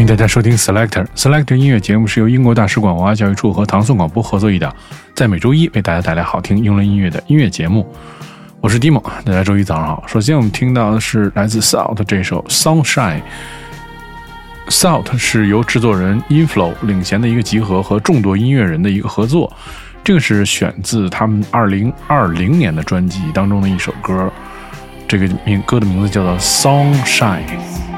欢迎大家收听 Selector Selector 音乐节目，是由英国大使馆文化教育处和唐宋广播合作一档，在每周一为大家带来好听英伦音乐的音乐节目。我是 Dimo，大家周一早上好。首先我们听到的是来自 Salt 这首 Sunshine。Salt 是由制作人 Inflow 领衔的一个集合和众多音乐人的一个合作，这个是选自他们2020年的专辑当中的一首歌，这个名歌的名字叫做 Sunshine。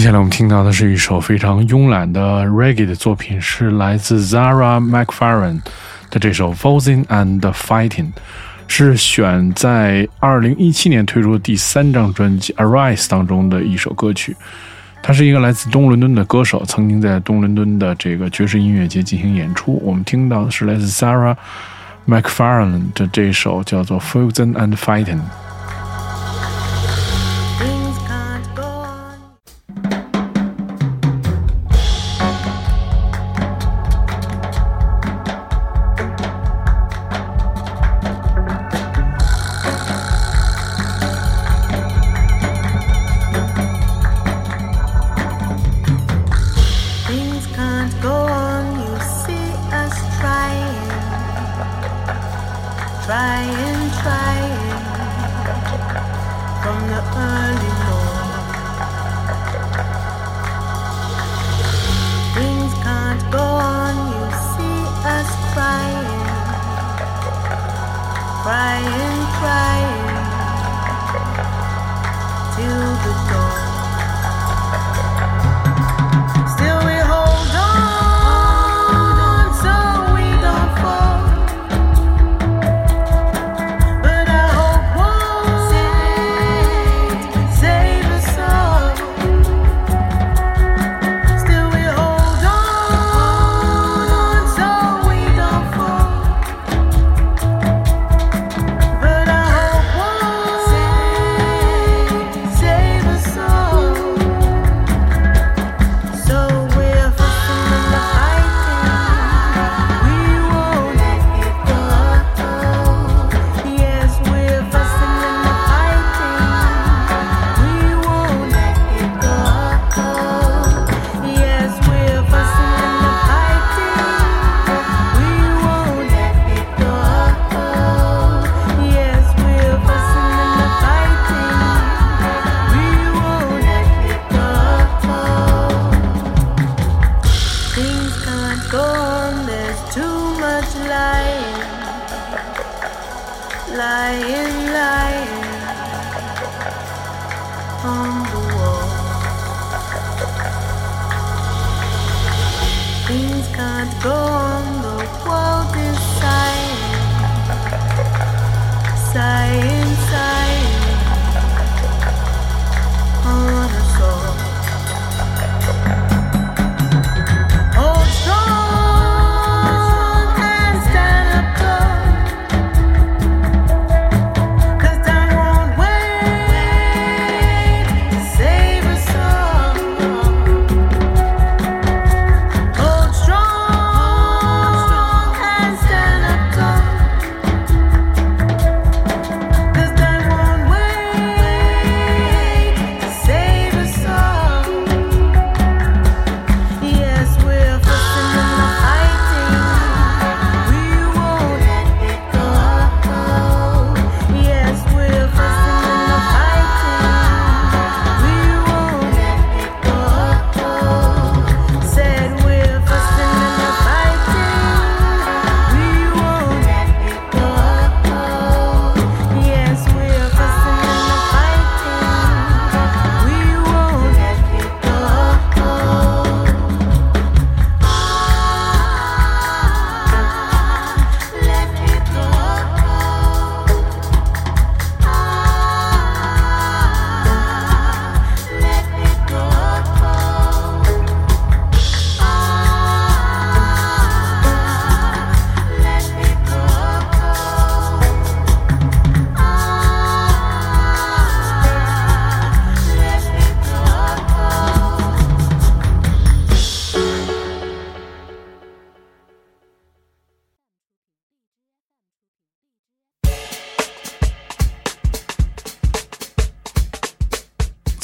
接下来我们听到的是一首非常慵懒的 reggae 的作品，是来自 Zara McFarren 的这首 Falling and Fighting，是选在2017年推出的第三张专辑 Arise 当中的一首歌曲。他是一个来自东伦敦的歌手，曾经在东伦敦的这个爵士音乐节进行演出。我们听到的是来自 Zara McFarren 的这首叫做 Falling and Fighting。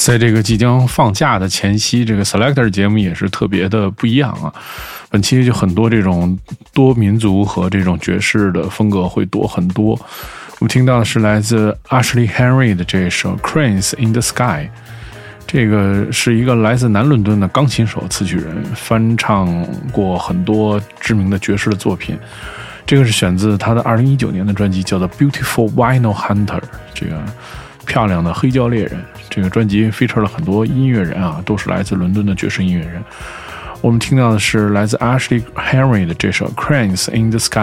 在这个即将放假的前夕，这个 Selector 节目也是特别的不一样啊。本期就很多这种多民族和这种爵士的风格会多很多。我们听到的是来自 Ashley Henry 的这首 Cranes in the Sky，这个是一个来自南伦敦的钢琴手、词曲人，翻唱过很多知名的爵士的作品。这个是选自他的2019年的专辑，叫做 Beautiful Vinyl Hunter。这个。漂亮的黑胶猎人，这个专辑 feature 了很多音乐人啊，都是来自伦敦的爵士音乐人。我们听到的是来自 Ashley Henry 的这首《Cranes in the Sky》。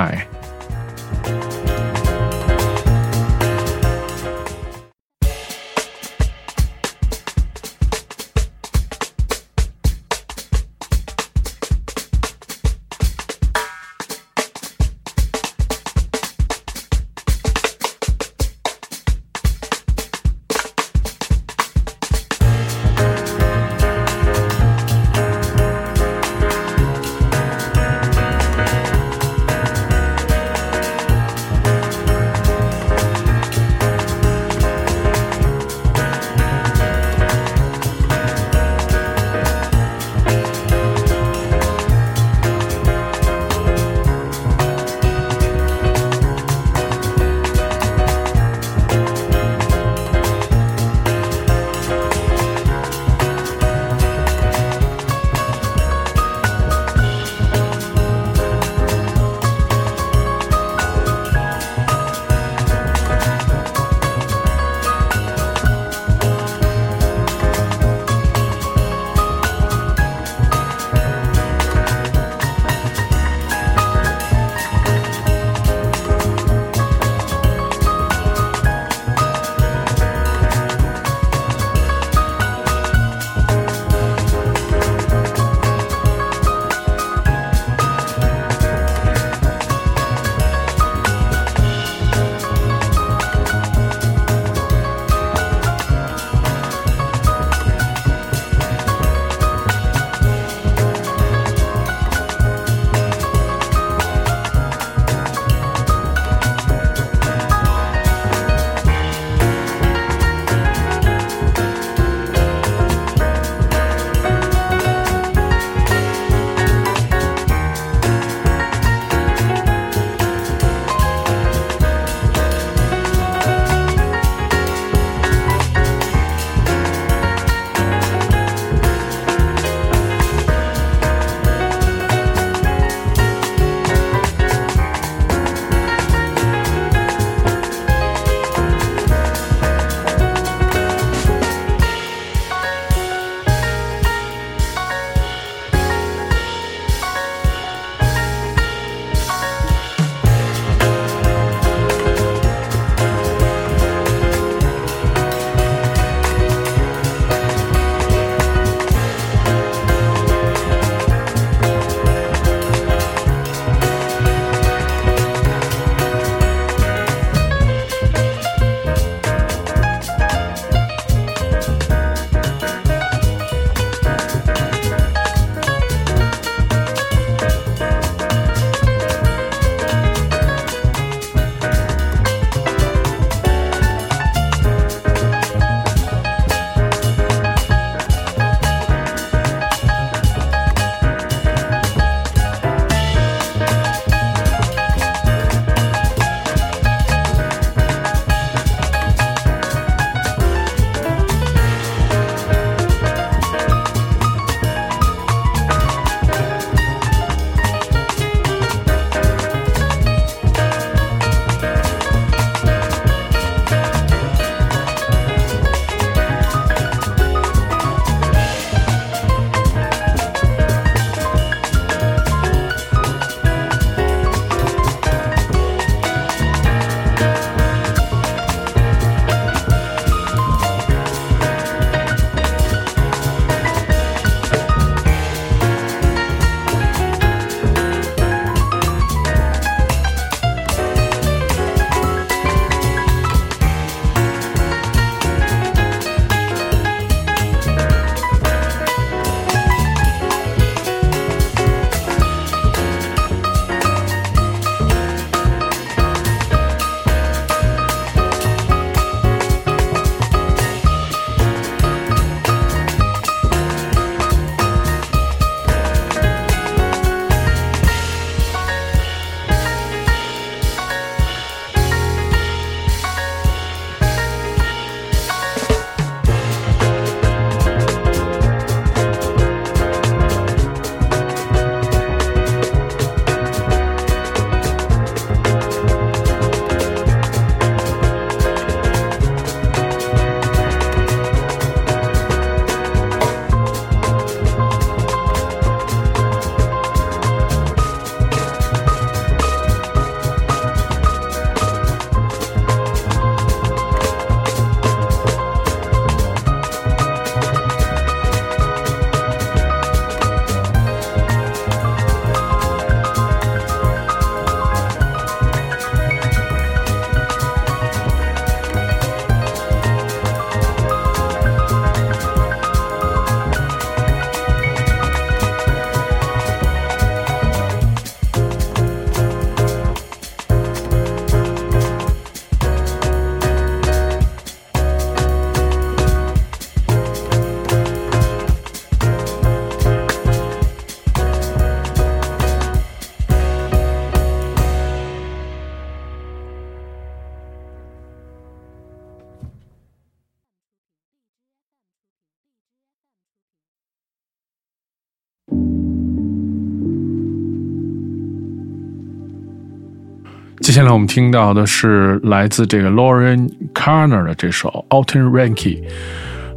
接下来我们听到的是来自这个 Lauren Carner 的这首 Alton Ranky。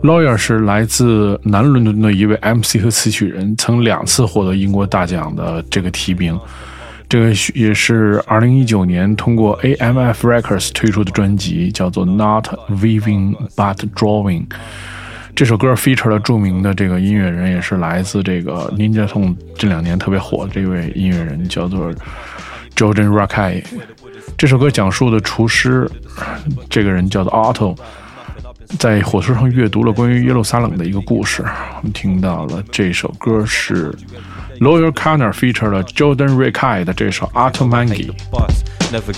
Lawyer 是来自南伦敦的一位 MC 和词曲人，曾两次获得英国大奖的这个提名。这个也是2019年通过 AMF Records 推出的专辑，叫做 Not Weaving But Drawing。这首歌 feature 了著名的这个音乐人，也是来自这个 Ninja Tong 这两年特别火的这位音乐人，叫做 Jordan Rakei。这首歌讲述的厨师，这个人叫做 Otto，在火车上阅读了关于耶路撒冷的一个故事。我们听到了这首歌是。Lawyer Connor featured Jordan r i c k a i 的这首 Automangi。Never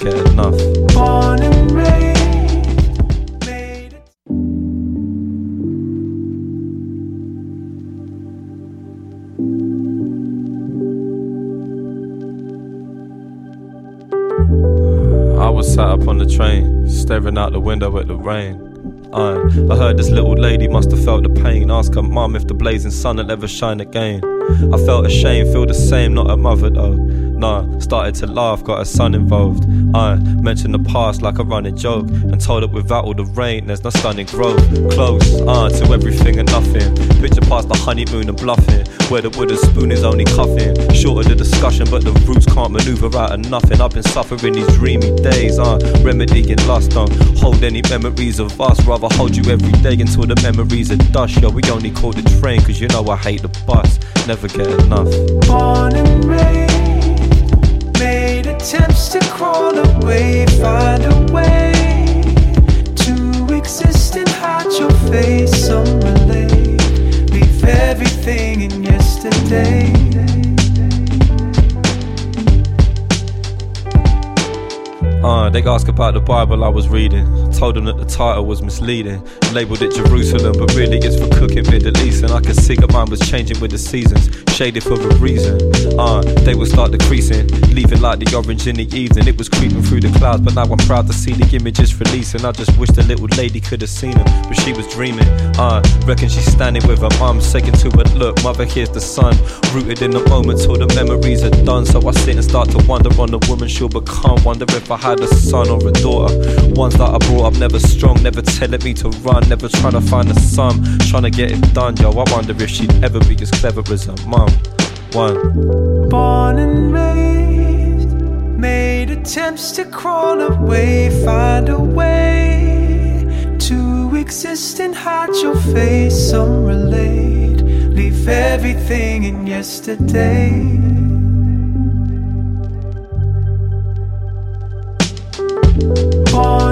staring out the window at the rain. I heard this little lady must have felt the pain. Ask her mum if the blazing sun will ever shine again. I felt ashamed, feel the same, not a mother though. Nah, started to laugh, got a son involved. I mentioned the past like a running joke and told it without all the rain, there's no stunning growth. Close, uh, to everything and nothing. Picture past the honeymoon and bluffing, where the wooden spoon is only cuffing. Shorter the discussion, but the roots can't maneuver out of nothing. I've been suffering these dreamy days, uh, remedying lust. Don't hold any memories of us, rather hold you every day until the memories are dust. Yo, we only call the train, cause you know I hate the bus. Never get enough. Born and raised, made attempts to crawl away, find a way to exist and hide your face. Some relate, leave everything in yesterday. Uh, they ask about the Bible I was reading. Told them that the title was misleading. Labeled it Jerusalem, but really it's for cooking Middle East. And I could see that mine was changing with the seasons. Shaded for a reason. Uh, they would start decreasing, leaving like the orange in the evening. It was creeping through the clouds, but now I'm proud to see the images releasing. I just wish the little lady could have seen them, but she was dreaming. Uh, reckon she's standing with her mum, saying to her, Look, mother, here's the sun. Rooted in the moment till the memories are done. So I sit and start to wonder on the woman she'll become. Wonder if I had a son or a daughter. Ones that I brought up never strong, never telling me to run, never trying to find a sum, trying to get it done. Yo, I wonder if she'd ever be as clever as her mum. One. Born and raised, made attempts to crawl away, find a way to exist and hide your face. Some relate, leave everything in yesterday. Born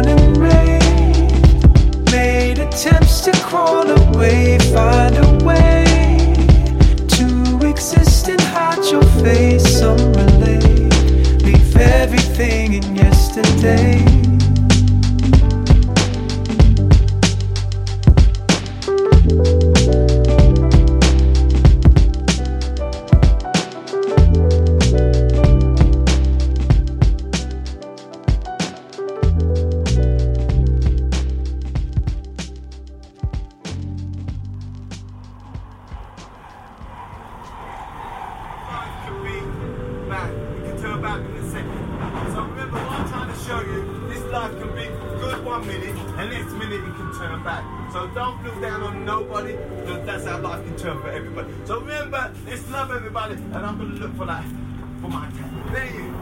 that's how life can turn for everybody. So remember, let's love everybody, and I'm gonna look for that for my time. There you.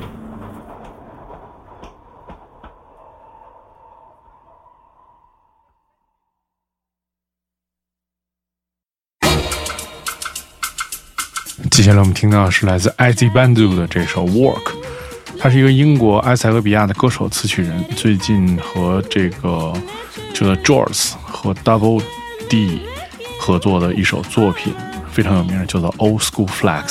接下来我们听到的是来自 IZ Bandu 的这首《Work》，他是一个英国埃塞俄比亚的歌手、词曲人，最近和这个这个 Jaws 和 Double D 合作的一首作品非常有名，叫做《Old School Flex》。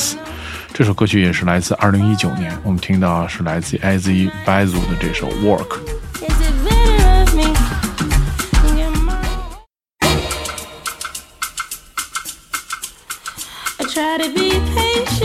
这首歌曲也是来自二零一九年，我们听到是来自 IZ Bandu 的这首《Work》。Is it better of me? Your mind. I try to be patient,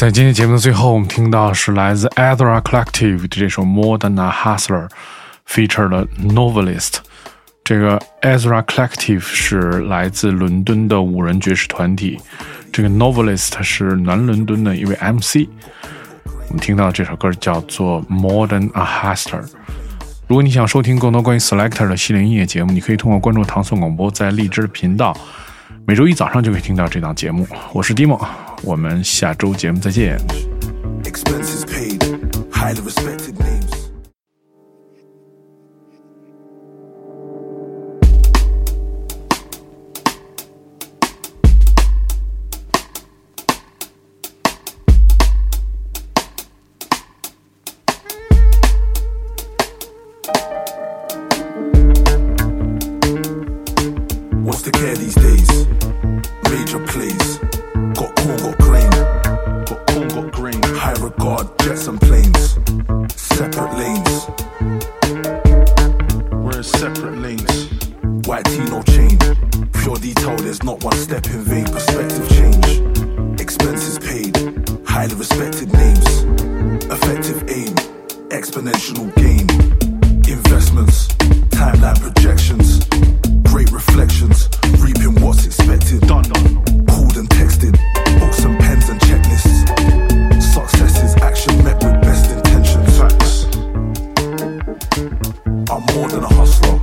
在今天节目的最后，我们听到是来自 Ezra Collective 的这首《More Than a Hustler》，feature 了 Novelist。这个 Ezra Collective 是来自伦敦的五人爵士团体，这个 Novelist 是南伦敦的一位 MC。我们听到这首歌叫做《More Than a Hustler》。如果你想收听更多关于 Selector 的系列音乐节目，你可以通过关注唐宋广播在荔枝频道，每周一早上就可以听到这档节目。我是 Dimo，我们下周节目再见。More than a hustler.